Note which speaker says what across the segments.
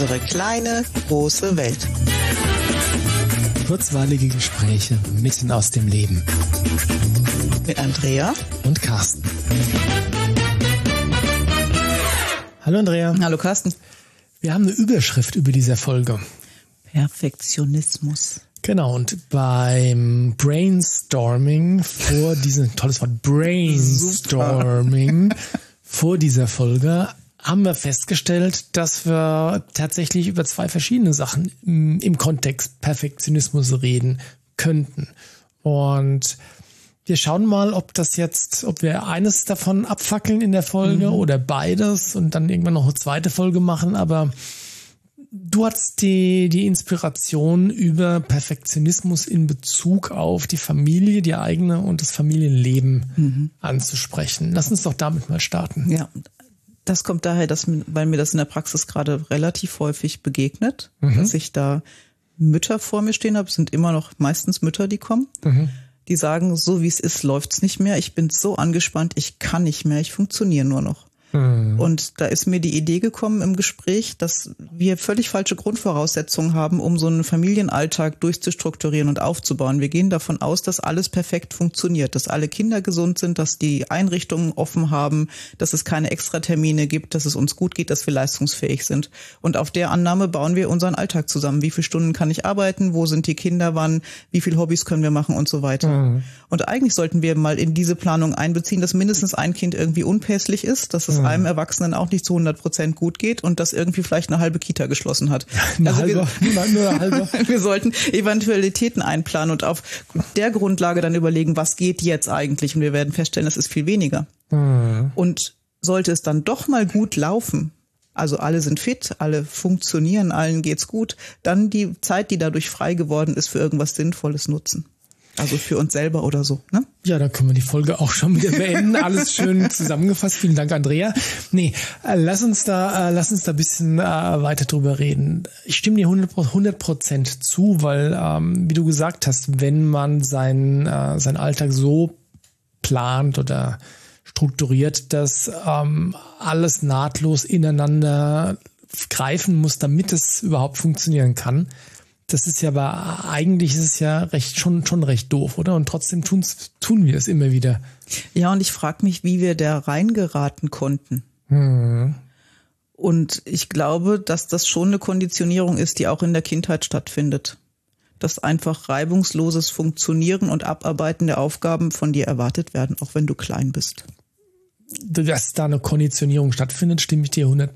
Speaker 1: Unsere kleine, große Welt.
Speaker 2: Kurzweilige Gespräche mitten aus dem Leben.
Speaker 1: Mit Andrea
Speaker 2: und Carsten. Hallo Andrea.
Speaker 1: Hallo Carsten.
Speaker 2: Wir haben eine Überschrift über dieser Folge.
Speaker 1: Perfektionismus.
Speaker 2: Genau, und beim Brainstorming vor diesem, tolles Wort, Brainstorming vor dieser Folge haben wir festgestellt, dass wir tatsächlich über zwei verschiedene Sachen im Kontext Perfektionismus reden könnten. Und wir schauen mal, ob das jetzt, ob wir eines davon abfackeln in der Folge mhm. oder beides und dann irgendwann noch eine zweite Folge machen. Aber du hattest die, die Inspiration über Perfektionismus in Bezug auf die Familie, die eigene und das Familienleben mhm. anzusprechen. Lass uns doch damit mal starten.
Speaker 1: Ja, das kommt daher, dass, weil mir das in der Praxis gerade relativ häufig begegnet, mhm. dass ich da Mütter vor mir stehen habe, es sind immer noch meistens Mütter, die kommen, mhm. die sagen, so wie es ist, läuft's nicht mehr, ich bin so angespannt, ich kann nicht mehr, ich funktioniere nur noch. Mhm. Und da ist mir die Idee gekommen im Gespräch, dass wir völlig falsche Grundvoraussetzungen haben, um so einen Familienalltag durchzustrukturieren und aufzubauen. Wir gehen davon aus, dass alles perfekt funktioniert, dass alle Kinder gesund sind, dass die Einrichtungen offen haben, dass es keine Extratermine gibt, dass es uns gut geht, dass wir leistungsfähig sind. Und auf der Annahme bauen wir unseren Alltag zusammen. Wie viele Stunden kann ich arbeiten? Wo sind die Kinder? Wann? Wie viele Hobbys können wir machen und so weiter? Mhm. Und eigentlich sollten wir mal in diese Planung einbeziehen, dass mindestens ein Kind irgendwie unpässlich ist, dass es es einem Erwachsenen auch nicht zu 100 Prozent gut geht und das irgendwie vielleicht eine halbe Kita geschlossen hat.
Speaker 2: Eine also halbe, wir, nur eine halbe.
Speaker 1: wir sollten Eventualitäten einplanen und auf der Grundlage dann überlegen, was geht jetzt eigentlich? Und wir werden feststellen, das ist viel weniger. Mhm. Und sollte es dann doch mal gut laufen, also alle sind fit, alle funktionieren, allen geht's gut, dann die Zeit, die dadurch frei geworden ist, für irgendwas Sinnvolles nutzen. Also für uns selber oder so, ne?
Speaker 2: Ja, da können wir die Folge auch schon wieder beenden. Alles schön zusammengefasst. Vielen Dank, Andrea. Nee, äh, lass uns da, äh, lass uns da bisschen äh, weiter drüber reden. Ich stimme dir 100 Prozent zu, weil, ähm, wie du gesagt hast, wenn man sein, äh, sein Alltag so plant oder strukturiert, dass ähm, alles nahtlos ineinander greifen muss, damit es überhaupt funktionieren kann, das ist ja aber eigentlich ist es ja recht schon schon recht doof, oder? Und trotzdem tun's, tun wir es immer wieder.
Speaker 1: Ja, und ich frage mich, wie wir da reingeraten konnten. Hm. Und ich glaube, dass das schon eine Konditionierung ist, die auch in der Kindheit stattfindet. Dass einfach reibungsloses Funktionieren und Abarbeiten der Aufgaben von dir erwartet werden, auch wenn du klein bist.
Speaker 2: Dass da eine Konditionierung stattfindet, stimme ich dir 100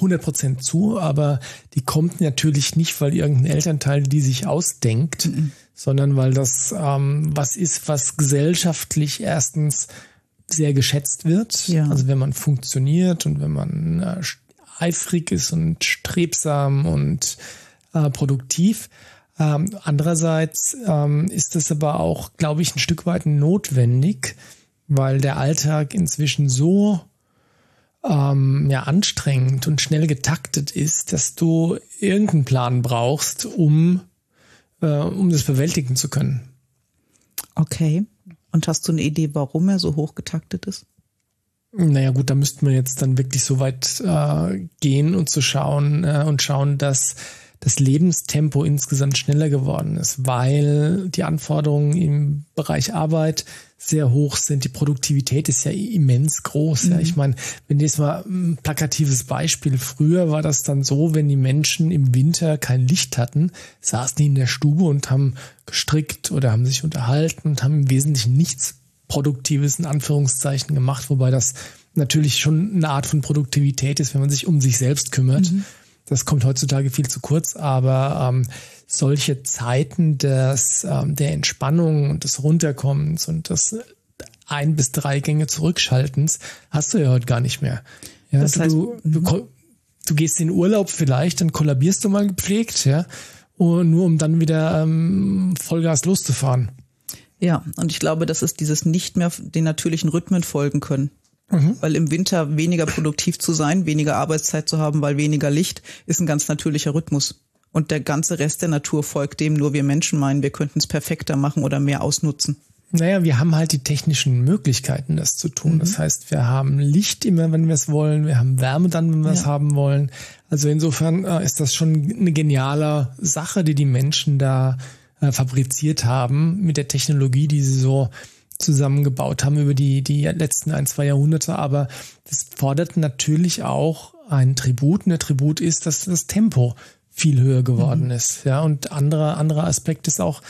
Speaker 2: 100% zu, aber die kommt natürlich nicht, weil irgendein Elternteil die sich ausdenkt, mhm. sondern weil das ähm, was ist, was gesellschaftlich erstens sehr geschätzt wird. Ja. Also wenn man funktioniert und wenn man äh, eifrig ist und strebsam und äh, produktiv. Ähm, andererseits ähm, ist es aber auch, glaube ich, ein Stück weit notwendig, weil der Alltag inzwischen so ähm, ja, anstrengend und schnell getaktet ist, dass du irgendeinen Plan brauchst, um, äh, um das bewältigen zu können.
Speaker 1: Okay. Und hast du eine Idee, warum er so hoch getaktet ist?
Speaker 2: Naja gut, da müssten wir jetzt dann wirklich so weit äh, gehen und zu schauen äh, und schauen, dass das Lebenstempo insgesamt schneller geworden ist, weil die Anforderungen im Bereich Arbeit sehr hoch sind. Die Produktivität ist ja immens groß. Mhm. Ja. Ich meine, wenn jetzt mal ein plakatives Beispiel. Früher war das dann so, wenn die Menschen im Winter kein Licht hatten, saßen die in der Stube und haben gestrickt oder haben sich unterhalten und haben im Wesentlichen nichts Produktives in Anführungszeichen gemacht, wobei das natürlich schon eine Art von Produktivität ist, wenn man sich um sich selbst kümmert. Mhm. Das kommt heutzutage viel zu kurz, aber ähm, solche Zeiten des, ähm, der Entspannung und des Runterkommens und des ein bis drei Gänge zurückschaltens hast du ja heute gar nicht mehr. Ja, das heißt, du, du, mhm. du gehst in Urlaub vielleicht, dann kollabierst du mal gepflegt, ja, und nur um dann wieder ähm, Vollgas loszufahren.
Speaker 1: Ja, und ich glaube, das ist dieses nicht mehr den natürlichen Rhythmen folgen können. Mhm. Weil im Winter weniger produktiv zu sein, weniger Arbeitszeit zu haben, weil weniger Licht, ist ein ganz natürlicher Rhythmus. Und der ganze Rest der Natur folgt dem, nur wir Menschen meinen, wir könnten es perfekter machen oder mehr ausnutzen.
Speaker 2: Naja, wir haben halt die technischen Möglichkeiten, das zu tun. Mhm. Das heißt, wir haben Licht immer, wenn wir es wollen. Wir haben Wärme dann, wenn wir es haben wollen. Also insofern äh, ist das schon eine geniale Sache, die die Menschen da äh, fabriziert haben mit der Technologie, die sie so zusammengebaut haben über die, die letzten ein, zwei Jahrhunderte. Aber das fordert natürlich auch ein Tribut. Und der Tribut ist, dass das Tempo viel höher geworden mhm. ist. Ja, und anderer, anderer Aspekt ist auch,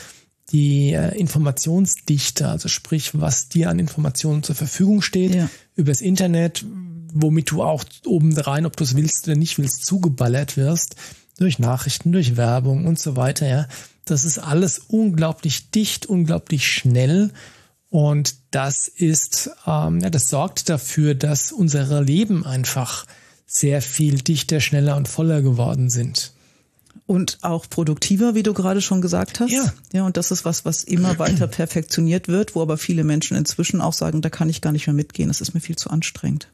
Speaker 2: die äh, Informationsdichte, also sprich, was dir an Informationen zur Verfügung steht, ja. übers Internet, womit du auch obendrein, ob du es willst oder nicht willst, zugeballert wirst, durch Nachrichten, durch Werbung und so weiter, ja. Das ist alles unglaublich dicht, unglaublich schnell. Und das ist, ähm, ja, das sorgt dafür, dass unsere Leben einfach sehr viel dichter, schneller und voller geworden sind
Speaker 1: und auch produktiver, wie du gerade schon gesagt hast. Ja. Ja, und das ist was, was immer weiter perfektioniert wird, wo aber viele Menschen inzwischen auch sagen, da kann ich gar nicht mehr mitgehen, das ist mir viel zu anstrengend.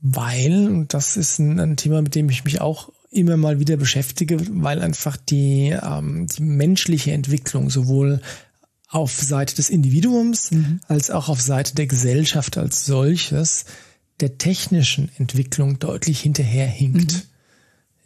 Speaker 2: Weil, und das ist ein, ein Thema, mit dem ich mich auch immer mal wieder beschäftige, weil einfach die, ähm, die menschliche Entwicklung sowohl auf Seite des Individuums mhm. als auch auf Seite der Gesellschaft als solches der technischen Entwicklung deutlich hinterherhinkt. Mhm.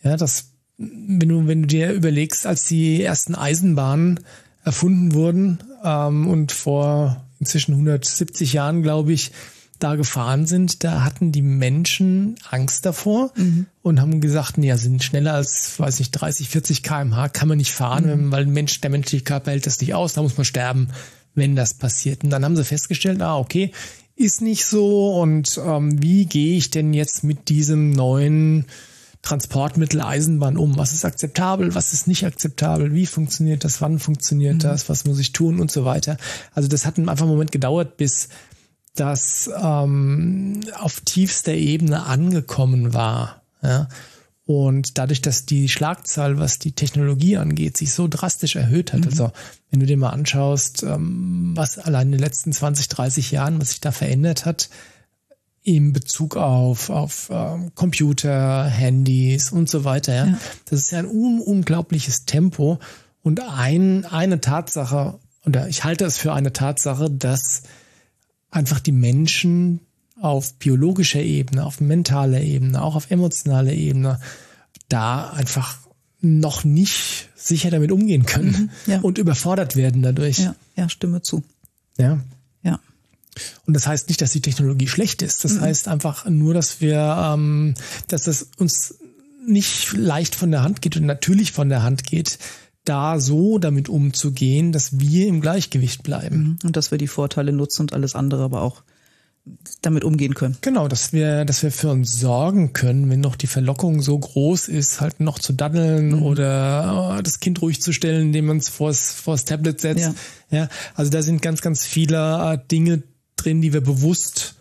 Speaker 2: Ja, das wenn du, wenn du dir überlegst, als die ersten Eisenbahnen erfunden wurden ähm, und vor inzwischen 170 Jahren, glaube ich, da gefahren sind, da hatten die Menschen Angst davor mhm. und haben gesagt, ja, sind schneller als, weiß nicht, 30, 40 kmh kann man nicht fahren, mhm. weil Mensch, der menschliche Körper hält das nicht aus, da muss man sterben, wenn das passiert. Und dann haben sie festgestellt, ah, okay, ist nicht so und ähm, wie gehe ich denn jetzt mit diesem neuen Transportmittel Eisenbahn um? Was ist akzeptabel? Was ist nicht akzeptabel? Wie funktioniert das? Wann funktioniert mhm. das? Was muss ich tun und so weiter? Also das hat einfach einen Moment gedauert, bis das ähm, auf tiefster Ebene angekommen war. Ja? Und dadurch, dass die Schlagzahl, was die Technologie angeht, sich so drastisch erhöht hat, mhm. also wenn du dir mal anschaust, ähm, was allein in den letzten 20, 30 Jahren, was sich da verändert hat, in Bezug auf, auf ähm, Computer, Handys und so weiter. Ja? ja. Das ist ja ein un unglaubliches Tempo und ein, eine Tatsache, oder ich halte es für eine Tatsache, dass einfach die Menschen auf biologischer Ebene, auf mentaler Ebene, auch auf emotionaler Ebene da einfach noch nicht sicher damit umgehen können mhm, ja. und überfordert werden dadurch.
Speaker 1: Ja, ja, stimme zu.
Speaker 2: Ja. Und das heißt nicht, dass die Technologie schlecht ist. Das mhm. heißt einfach nur, dass wir, ähm, dass es uns nicht leicht von der Hand geht und natürlich von der Hand geht, da so damit umzugehen, dass wir im Gleichgewicht bleiben. Mhm.
Speaker 1: Und dass wir die Vorteile nutzen und alles andere aber auch damit umgehen können.
Speaker 2: Genau, dass wir, dass wir für uns sorgen können, wenn noch die Verlockung so groß ist, halt noch zu daddeln mhm. oder oh, das Kind ruhig zu stellen, indem man es vors, vors Tablet setzt. Ja. ja. also da sind ganz, ganz viele äh, Dinge drin, die wir bewusst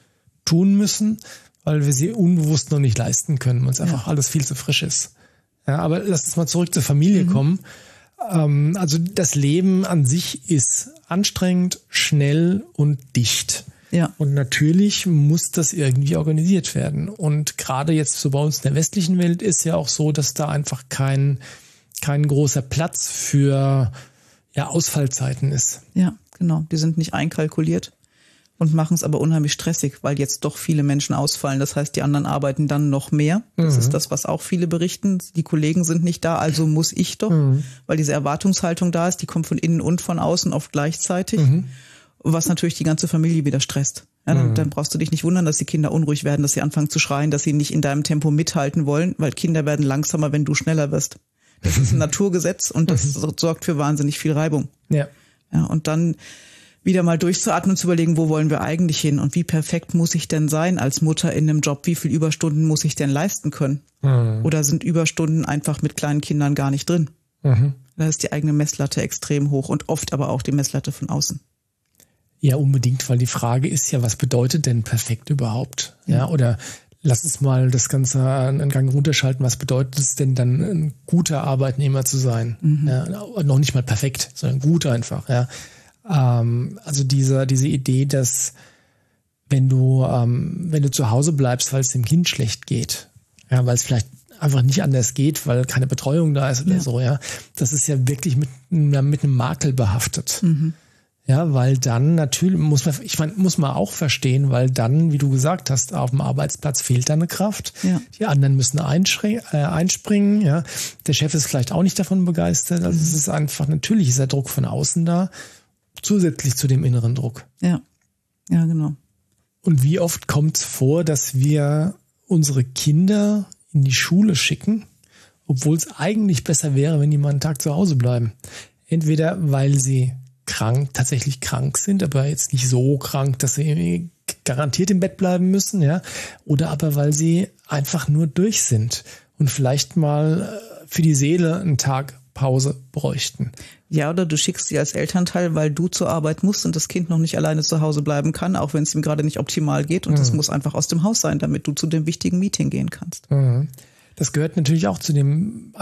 Speaker 2: tun müssen, weil wir sie unbewusst noch nicht leisten können, weil es ja. einfach alles viel zu frisch ist. Ja, aber lass uns mal zurück zur Familie mhm. kommen. Ähm, also das Leben an sich ist anstrengend, schnell und dicht. Ja. Und natürlich muss das irgendwie organisiert werden. Und gerade jetzt so bei uns in der westlichen Welt ist ja auch so, dass da einfach kein, kein großer Platz für ja, Ausfallzeiten ist.
Speaker 1: Ja, genau. Die sind nicht einkalkuliert und machen es aber unheimlich stressig, weil jetzt doch viele Menschen ausfallen. Das heißt, die anderen arbeiten dann noch mehr. Das mhm. ist das, was auch viele berichten. Die Kollegen sind nicht da, also muss ich doch, mhm. weil diese Erwartungshaltung da ist, die kommt von innen und von außen oft gleichzeitig, mhm. was natürlich die ganze Familie wieder stresst. Ja, dann, mhm. dann brauchst du dich nicht wundern, dass die Kinder unruhig werden, dass sie anfangen zu schreien, dass sie nicht in deinem Tempo mithalten wollen, weil Kinder werden langsamer, wenn du schneller wirst. Das ist ein Naturgesetz und das mhm. sorgt für wahnsinnig viel Reibung. Ja. Ja, und dann wieder mal durchzuatmen und zu überlegen, wo wollen wir eigentlich hin und wie perfekt muss ich denn sein als Mutter in einem Job? Wie viel Überstunden muss ich denn leisten können? Mhm. Oder sind Überstunden einfach mit kleinen Kindern gar nicht drin? Mhm. Da ist die eigene Messlatte extrem hoch und oft aber auch die Messlatte von außen.
Speaker 2: Ja, unbedingt, weil die Frage ist ja, was bedeutet denn perfekt überhaupt? Ja, ja oder lass uns mal das Ganze einen Gang runterschalten. Was bedeutet es denn dann, ein guter Arbeitnehmer zu sein? Mhm. Ja, noch nicht mal perfekt, sondern gut einfach. Ja. Ähm, also diese, diese Idee, dass wenn du, ähm, wenn du zu Hause bleibst, weil es dem Kind schlecht geht, ja, weil es vielleicht einfach nicht anders geht, weil keine Betreuung da ist oder ja. so, ja, das ist ja wirklich mit, mit einem Makel behaftet. Mhm. Ja, weil dann natürlich muss man, ich meine, muss man auch verstehen, weil dann, wie du gesagt hast, auf dem Arbeitsplatz fehlt da eine Kraft. Ja. Die anderen müssen äh, einspringen. Ja, der Chef ist vielleicht auch nicht davon begeistert. Also mhm. es ist einfach natürlich ist der Druck von außen da, zusätzlich zu dem inneren Druck.
Speaker 1: Ja, ja, genau.
Speaker 2: Und wie oft kommt es vor, dass wir unsere Kinder in die Schule schicken, obwohl es eigentlich besser wäre, wenn die mal einen Tag zu Hause bleiben? Entweder weil sie krank, tatsächlich krank sind, aber jetzt nicht so krank, dass sie garantiert im Bett bleiben müssen, ja, oder aber weil sie einfach nur durch sind und vielleicht mal äh, für die Seele einen Tag Pause bräuchten.
Speaker 1: Ja, oder du schickst sie als Elternteil, weil du zur Arbeit musst und das Kind noch nicht alleine zu Hause bleiben kann, auch wenn es ihm gerade nicht optimal geht. Und mhm. das muss einfach aus dem Haus sein, damit du zu dem wichtigen Meeting gehen kannst. Mhm.
Speaker 2: Das gehört natürlich auch zu dem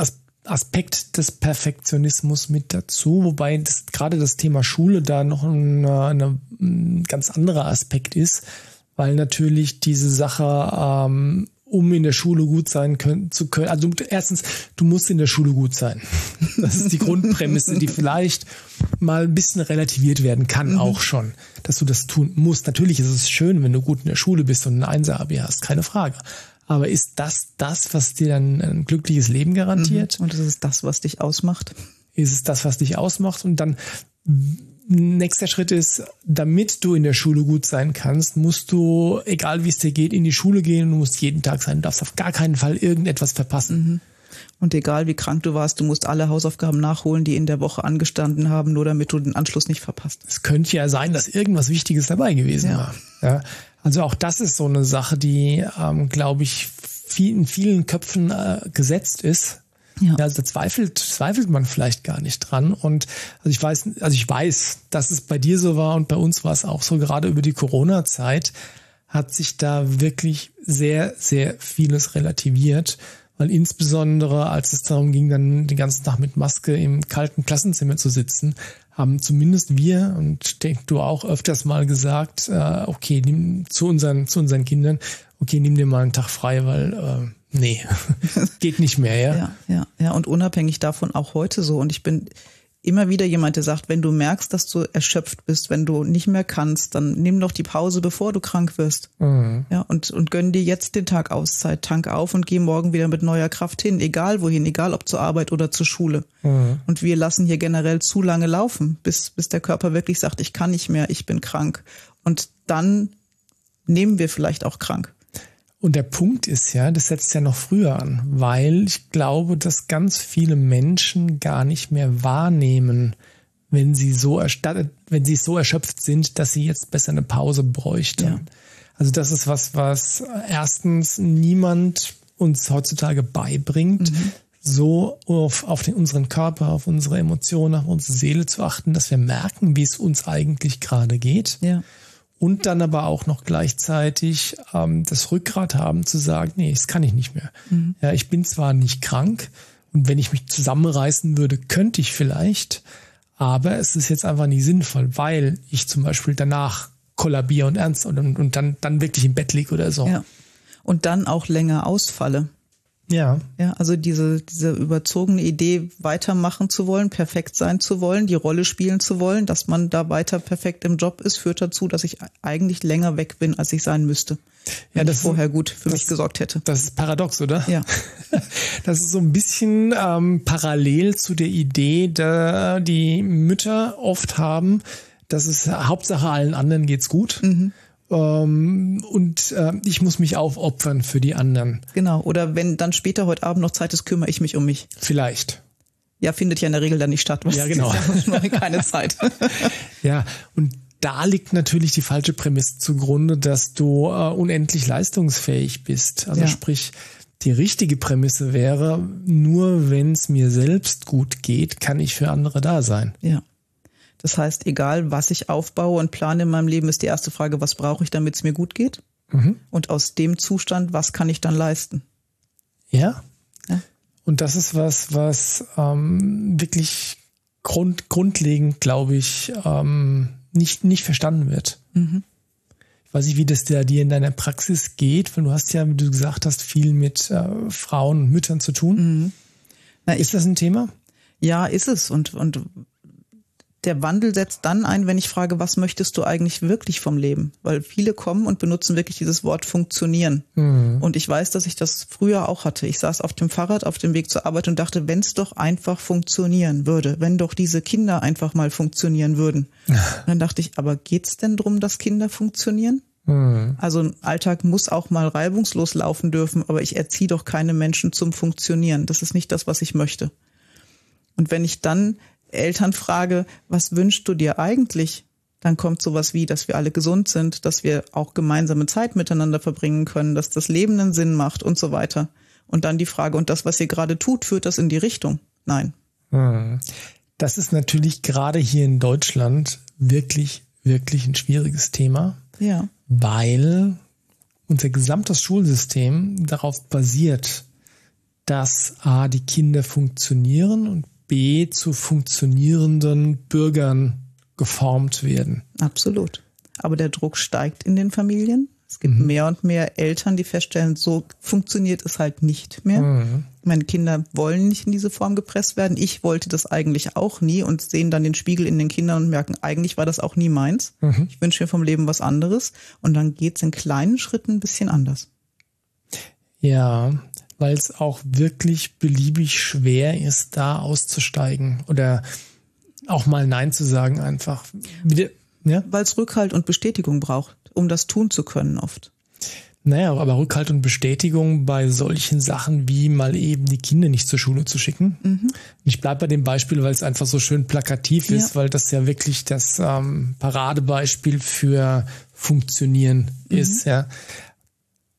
Speaker 2: Aspekt des Perfektionismus mit dazu, wobei das, gerade das Thema Schule da noch ein, eine, ein ganz anderer Aspekt ist, weil natürlich diese Sache, ähm, um in der Schule gut sein können, zu können, also erstens, du musst in der Schule gut sein. Das ist die Grundprämisse, die vielleicht mal ein bisschen relativiert werden kann, mhm. auch schon, dass du das tun musst. Natürlich ist es schön, wenn du gut in der Schule bist und ein Einser-Abi hast, keine Frage. Aber ist das das, was dir dann ein glückliches Leben garantiert?
Speaker 1: Mhm. Und ist es das, was dich ausmacht?
Speaker 2: Ist es das, was dich ausmacht? Und dann nächster Schritt ist, damit du in der Schule gut sein kannst, musst du, egal wie es dir geht, in die Schule gehen. Du musst jeden Tag sein. Du darfst auf gar keinen Fall irgendetwas verpassen. Mhm.
Speaker 1: Und egal wie krank du warst, du musst alle Hausaufgaben nachholen, die in der Woche angestanden haben, nur damit du den Anschluss nicht verpasst.
Speaker 2: Es könnte ja sein, dass irgendwas Wichtiges dabei gewesen ja. war. Ja. Also auch das ist so eine Sache, die, ähm, glaube ich, viel, in vielen Köpfen äh, gesetzt ist. Ja. also da zweifelt, zweifelt man vielleicht gar nicht dran. Und also ich weiß, also ich weiß, dass es bei dir so war und bei uns war es auch so, gerade über die Corona-Zeit hat sich da wirklich sehr, sehr vieles relativiert. Weil insbesondere, als es darum ging, dann den ganzen Tag mit Maske im kalten Klassenzimmer zu sitzen, haben zumindest wir und denk du auch öfters mal gesagt, äh, okay, nimm zu unseren, zu unseren Kindern, okay, nimm dir mal einen Tag frei, weil äh, nee, geht nicht mehr, ja.
Speaker 1: Ja, ja, ja. Und unabhängig davon auch heute so. Und ich bin immer wieder jemand, der sagt, wenn du merkst, dass du erschöpft bist, wenn du nicht mehr kannst, dann nimm doch die Pause, bevor du krank wirst. Mhm. Ja, und, und gönn dir jetzt den Tag Auszeit, tank auf und geh morgen wieder mit neuer Kraft hin, egal wohin, egal ob zur Arbeit oder zur Schule. Mhm. Und wir lassen hier generell zu lange laufen, bis, bis der Körper wirklich sagt, ich kann nicht mehr, ich bin krank. Und dann nehmen wir vielleicht auch krank.
Speaker 2: Und der Punkt ist ja, das setzt ja noch früher an, weil ich glaube, dass ganz viele Menschen gar nicht mehr wahrnehmen, wenn sie so erstattet, wenn sie so erschöpft sind, dass sie jetzt besser eine Pause bräuchten. Ja. Also das ist was, was erstens niemand uns heutzutage beibringt, mhm. so auf, auf den, unseren Körper, auf unsere Emotionen, auf unsere Seele zu achten, dass wir merken, wie es uns eigentlich gerade geht. Ja und dann aber auch noch gleichzeitig ähm, das Rückgrat haben zu sagen, nee, das kann ich nicht mehr. Mhm. Ja, ich bin zwar nicht krank und wenn ich mich zusammenreißen würde, könnte ich vielleicht, aber es ist jetzt einfach nicht sinnvoll, weil ich zum Beispiel danach kollabiere und ernst und, und dann, dann wirklich im Bett liege oder so.
Speaker 1: Ja. Und dann auch länger ausfalle.
Speaker 2: Ja.
Speaker 1: Ja, also diese, diese überzogene Idee, weitermachen zu wollen, perfekt sein zu wollen, die Rolle spielen zu wollen, dass man da weiter perfekt im Job ist, führt dazu, dass ich eigentlich länger weg bin, als ich sein müsste. Ja, das vorher gut für das, mich gesorgt hätte.
Speaker 2: Das ist paradox, oder?
Speaker 1: Ja.
Speaker 2: Das ist so ein bisschen ähm, parallel zu der Idee, da die Mütter oft haben, dass es Hauptsache allen anderen geht's gut. Mhm ähm, und äh, ich muss mich aufopfern für die anderen.
Speaker 1: Genau. Oder wenn dann später heute Abend noch Zeit ist, kümmere ich mich um mich.
Speaker 2: Vielleicht.
Speaker 1: Ja, findet ja in der Regel dann nicht statt.
Speaker 2: Ja, genau.
Speaker 1: keine Zeit.
Speaker 2: ja, und da liegt natürlich die falsche Prämisse zugrunde, dass du äh, unendlich leistungsfähig bist. Also ja. sprich, die richtige Prämisse wäre, nur wenn es mir selbst gut geht, kann ich für andere da sein.
Speaker 1: Ja. Das heißt, egal was ich aufbaue und plane in meinem Leben, ist die erste Frage, was brauche ich, damit es mir gut geht? Mhm. Und aus dem Zustand, was kann ich dann leisten?
Speaker 2: Ja. ja. Und das ist was, was ähm, wirklich grund, grundlegend, glaube ich, ähm, nicht, nicht verstanden wird. Mhm. Ich weiß nicht, wie das dir in deiner Praxis geht, weil du hast ja, wie du gesagt hast, viel mit äh, Frauen und Müttern zu tun. Mhm. Na, ist das ein Thema?
Speaker 1: Ja, ist es. Und, und der Wandel setzt dann ein, wenn ich frage, was möchtest du eigentlich wirklich vom Leben? Weil viele kommen und benutzen wirklich dieses Wort funktionieren. Mhm. Und ich weiß, dass ich das früher auch hatte. Ich saß auf dem Fahrrad auf dem Weg zur Arbeit und dachte, wenn es doch einfach funktionieren würde, wenn doch diese Kinder einfach mal funktionieren würden. und dann dachte ich, aber geht's denn drum, dass Kinder funktionieren? Mhm. Also ein Alltag muss auch mal reibungslos laufen dürfen, aber ich erziehe doch keine Menschen zum Funktionieren. Das ist nicht das, was ich möchte. Und wenn ich dann Eltern frage, was wünschst du dir eigentlich? Dann kommt sowas wie, dass wir alle gesund sind, dass wir auch gemeinsame Zeit miteinander verbringen können, dass das Leben einen Sinn macht und so weiter. Und dann die Frage, und das, was ihr gerade tut, führt das in die Richtung? Nein.
Speaker 2: Hm. Das ist natürlich gerade hier in Deutschland wirklich, wirklich ein schwieriges Thema.
Speaker 1: Ja.
Speaker 2: Weil unser gesamtes Schulsystem darauf basiert, dass A, die Kinder funktionieren und B zu funktionierenden Bürgern geformt werden.
Speaker 1: Absolut. Aber der Druck steigt in den Familien. Es gibt mhm. mehr und mehr Eltern, die feststellen, so funktioniert es halt nicht mehr. Mhm. Meine Kinder wollen nicht in diese Form gepresst werden. Ich wollte das eigentlich auch nie und sehen dann den Spiegel in den Kindern und merken, eigentlich war das auch nie meins. Mhm. Ich wünsche mir vom Leben was anderes. Und dann geht es in kleinen Schritten ein bisschen anders.
Speaker 2: Ja, weil es auch wirklich beliebig schwer ist, da auszusteigen oder auch mal Nein zu sagen einfach.
Speaker 1: Ja? Weil es Rückhalt und Bestätigung braucht, um das tun zu können oft.
Speaker 2: Naja, aber Rückhalt und Bestätigung bei solchen Sachen wie mal eben die Kinder nicht zur Schule zu schicken. Mhm. Ich bleibe bei dem Beispiel, weil es einfach so schön plakativ ist, ja. weil das ja wirklich das ähm, Paradebeispiel für Funktionieren mhm. ist. Ja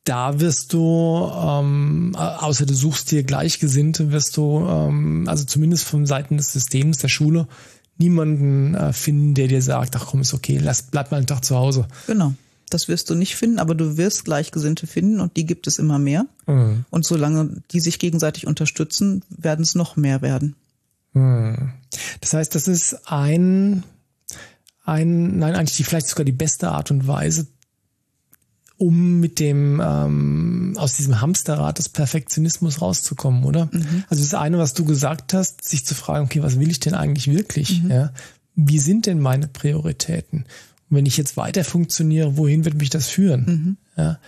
Speaker 2: da wirst du, ähm, außer du suchst dir Gleichgesinnte, wirst du, ähm, also zumindest von Seiten des Systems der Schule, niemanden äh, finden, der dir sagt, ach komm, ist okay, lass, bleib mal einen Tag zu Hause.
Speaker 1: Genau. Das wirst du nicht finden, aber du wirst Gleichgesinnte finden und die gibt es immer mehr. Mhm. Und solange die sich gegenseitig unterstützen, werden es noch mehr werden.
Speaker 2: Mhm. Das heißt, das ist ein, ein, nein, eigentlich die, vielleicht sogar die beste Art und Weise, um mit dem ähm, aus diesem Hamsterrad des Perfektionismus rauszukommen, oder? Mhm. Also das eine, was du gesagt hast, sich zu fragen, okay, was will ich denn eigentlich wirklich? Mhm. Ja? Wie sind denn meine Prioritäten? Und wenn ich jetzt weiter funktioniere, wohin wird mich das führen? Mhm. Ja?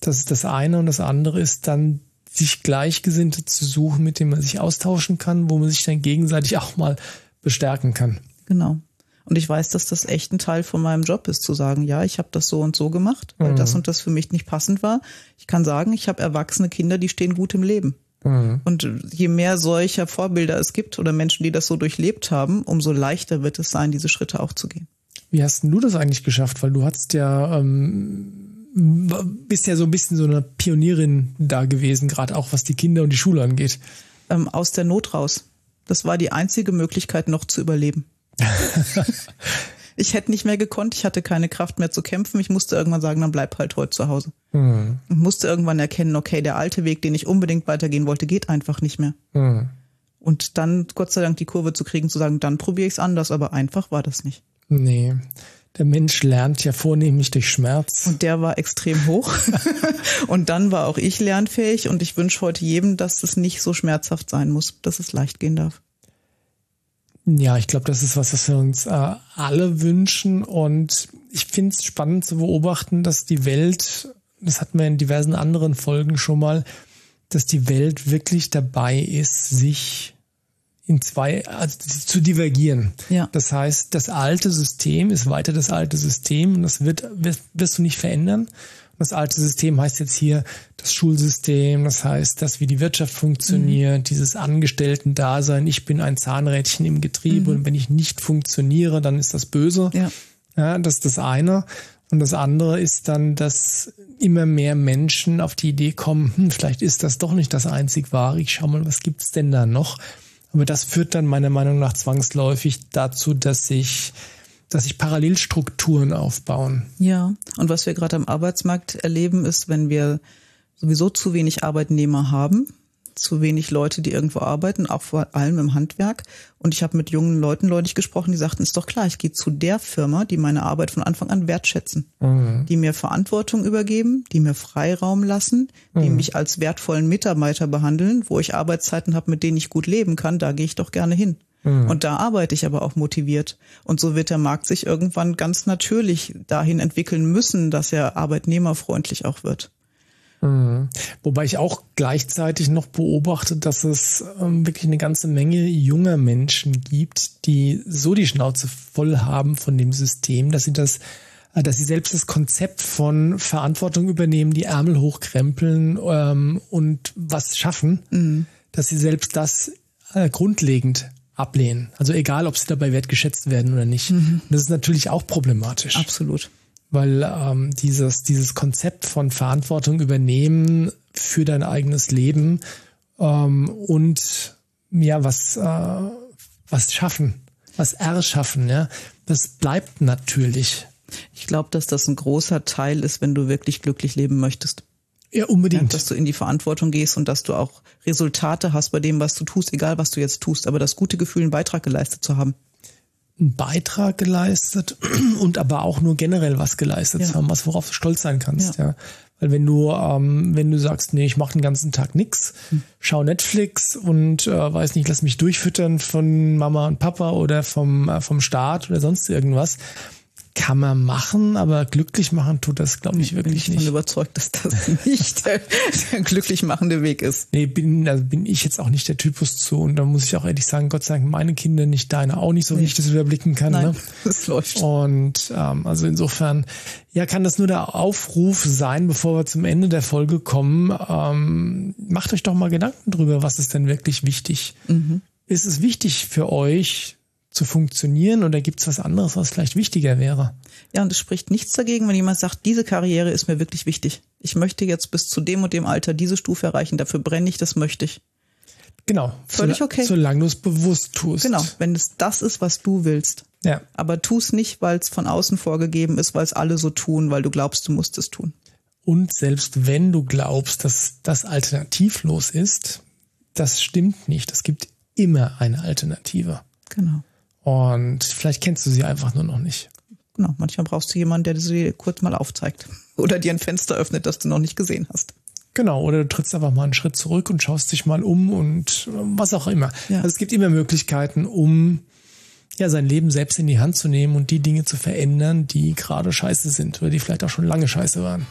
Speaker 2: Das ist das eine und das andere ist dann sich Gleichgesinnte zu suchen, mit denen man sich austauschen kann, wo man sich dann gegenseitig auch mal bestärken kann.
Speaker 1: Genau. Und ich weiß, dass das echt ein Teil von meinem Job ist, zu sagen, ja, ich habe das so und so gemacht, weil mhm. das und das für mich nicht passend war. Ich kann sagen, ich habe erwachsene Kinder, die stehen gut im Leben. Mhm. Und je mehr solcher Vorbilder es gibt oder Menschen, die das so durchlebt haben, umso leichter wird es sein, diese Schritte auch zu gehen.
Speaker 2: Wie hast denn du das eigentlich geschafft? Weil du hast ja ähm, bist ja so ein bisschen so eine Pionierin da gewesen, gerade auch was die Kinder und die Schule angeht.
Speaker 1: Ähm, aus der Not raus. Das war die einzige Möglichkeit, noch zu überleben. ich hätte nicht mehr gekonnt, ich hatte keine Kraft mehr zu kämpfen. Ich musste irgendwann sagen, dann bleib halt heute zu Hause. Mhm. Und musste irgendwann erkennen, okay, der alte Weg, den ich unbedingt weitergehen wollte, geht einfach nicht mehr. Mhm. Und dann Gott sei Dank die Kurve zu kriegen, zu sagen, dann probiere ich es anders, aber einfach war das nicht.
Speaker 2: Nee. Der Mensch lernt ja vornehmlich durch Schmerz.
Speaker 1: Und der war extrem hoch. und dann war auch ich lernfähig und ich wünsche heute jedem, dass es nicht so schmerzhaft sein muss, dass es leicht gehen darf.
Speaker 2: Ja, ich glaube, das ist was, was wir uns äh, alle wünschen. Und ich finde es spannend zu beobachten, dass die Welt, das hatten wir in diversen anderen Folgen schon mal, dass die Welt wirklich dabei ist, sich in zwei, also zu divergieren. Ja. Das heißt, das alte System ist weiter das alte System und das wird, wirst du nicht verändern. Das alte System heißt jetzt hier das Schulsystem, das heißt, dass wie die Wirtschaft funktioniert, mhm. dieses Angestellten-Dasein, ich bin ein Zahnrädchen im Getriebe mhm. und wenn ich nicht funktioniere, dann ist das böse. Ja. ja, das ist das eine. Und das andere ist dann, dass immer mehr Menschen auf die Idee kommen, hm, vielleicht ist das doch nicht das einzig wahre, ich schau mal, was gibt's denn da noch? Aber das führt dann meiner Meinung nach zwangsläufig dazu, dass sich dass sich Parallelstrukturen aufbauen.
Speaker 1: Ja, und was wir gerade am Arbeitsmarkt erleben, ist, wenn wir sowieso zu wenig Arbeitnehmer haben, zu wenig Leute, die irgendwo arbeiten, auch vor allem im Handwerk. Und ich habe mit jungen Leuten neulich gesprochen, die sagten, ist doch klar, ich gehe zu der Firma, die meine Arbeit von Anfang an wertschätzen, mhm. die mir Verantwortung übergeben, die mir Freiraum lassen, die mhm. mich als wertvollen Mitarbeiter behandeln, wo ich Arbeitszeiten habe, mit denen ich gut leben kann, da gehe ich doch gerne hin. Mhm. Und da arbeite ich aber auch motiviert. Und so wird der Markt sich irgendwann ganz natürlich dahin entwickeln müssen, dass er arbeitnehmerfreundlich auch wird.
Speaker 2: Mhm. Wobei ich auch gleichzeitig noch beobachte, dass es ähm, wirklich eine ganze Menge junger Menschen gibt, die so die Schnauze voll haben von dem System, dass sie das, äh, dass sie selbst das Konzept von Verantwortung übernehmen, die Ärmel hochkrempeln ähm, und was schaffen, mhm. dass sie selbst das äh, grundlegend ablehnen. Also egal, ob sie dabei wertgeschätzt werden oder nicht. Mhm. Das ist natürlich auch problematisch.
Speaker 1: Absolut
Speaker 2: weil ähm, dieses, dieses Konzept von Verantwortung übernehmen für dein eigenes Leben ähm, und ja, was, äh, was schaffen, was erschaffen, ja, das bleibt natürlich.
Speaker 1: Ich glaube, dass das ein großer Teil ist, wenn du wirklich glücklich leben möchtest.
Speaker 2: Ja, unbedingt. Ja,
Speaker 1: dass du in die Verantwortung gehst und dass du auch Resultate hast bei dem, was du tust, egal was du jetzt tust, aber das gute Gefühl, einen Beitrag geleistet zu haben
Speaker 2: einen Beitrag geleistet und aber auch nur generell was geleistet ja. zu haben, was worauf du stolz sein kannst, ja. ja. Weil wenn du, ähm, wenn du sagst, nee, ich mache den ganzen Tag nix, hm. schau Netflix und äh, weiß nicht, lass mich durchfüttern von Mama und Papa oder vom, äh, vom Staat oder sonst irgendwas, kann man machen, aber glücklich machen tut das, glaube ich, wirklich
Speaker 1: bin
Speaker 2: ich nicht.
Speaker 1: Ich bin überzeugt, dass das nicht der, der, glücklich machende Weg ist.
Speaker 2: Nee, bin, also bin ich jetzt auch nicht der Typus zu. Und da muss ich auch ehrlich sagen, Gott sei Dank, meine Kinder nicht, deine auch nicht, so nee. wie ich das überblicken kann.
Speaker 1: Nein,
Speaker 2: ne?
Speaker 1: das läuft.
Speaker 2: Und ähm, also insofern, ja, kann das nur der Aufruf sein, bevor wir zum Ende der Folge kommen. Ähm, macht euch doch mal Gedanken drüber, was ist denn wirklich wichtig? Mhm. Ist es wichtig für euch, zu funktionieren oder gibt es was anderes, was vielleicht wichtiger wäre?
Speaker 1: Ja, und es spricht nichts dagegen, wenn jemand sagt, diese Karriere ist mir wirklich wichtig. Ich möchte jetzt bis zu dem und dem Alter diese Stufe erreichen, dafür brenne ich, das möchte ich.
Speaker 2: Genau.
Speaker 1: Völlig okay.
Speaker 2: Solange du es bewusst tust.
Speaker 1: Genau, wenn es das ist, was du willst.
Speaker 2: Ja.
Speaker 1: Aber tu es nicht, weil es von außen vorgegeben ist, weil es alle so tun, weil du glaubst, du musst es tun.
Speaker 2: Und selbst wenn du glaubst, dass das alternativlos ist, das stimmt nicht. Es gibt immer eine Alternative.
Speaker 1: Genau.
Speaker 2: Und vielleicht kennst du sie einfach nur noch nicht.
Speaker 1: Genau, manchmal brauchst du jemanden, der sie kurz mal aufzeigt. Oder dir ein Fenster öffnet, das du noch nicht gesehen hast.
Speaker 2: Genau, oder du trittst einfach mal einen Schritt zurück und schaust dich mal um und was auch immer. Ja. Also es gibt immer Möglichkeiten, um ja sein Leben selbst in die Hand zu nehmen und die Dinge zu verändern, die gerade scheiße sind oder die vielleicht auch schon lange scheiße waren.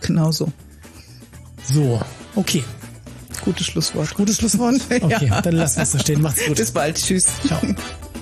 Speaker 1: Genau so.
Speaker 2: So, okay.
Speaker 1: Gutes Schlusswort.
Speaker 2: Gutes Schlusswort? Okay, ja. dann lassen wir es so stehen. Macht's gut.
Speaker 1: Bis bald. Tschüss.
Speaker 2: Ciao.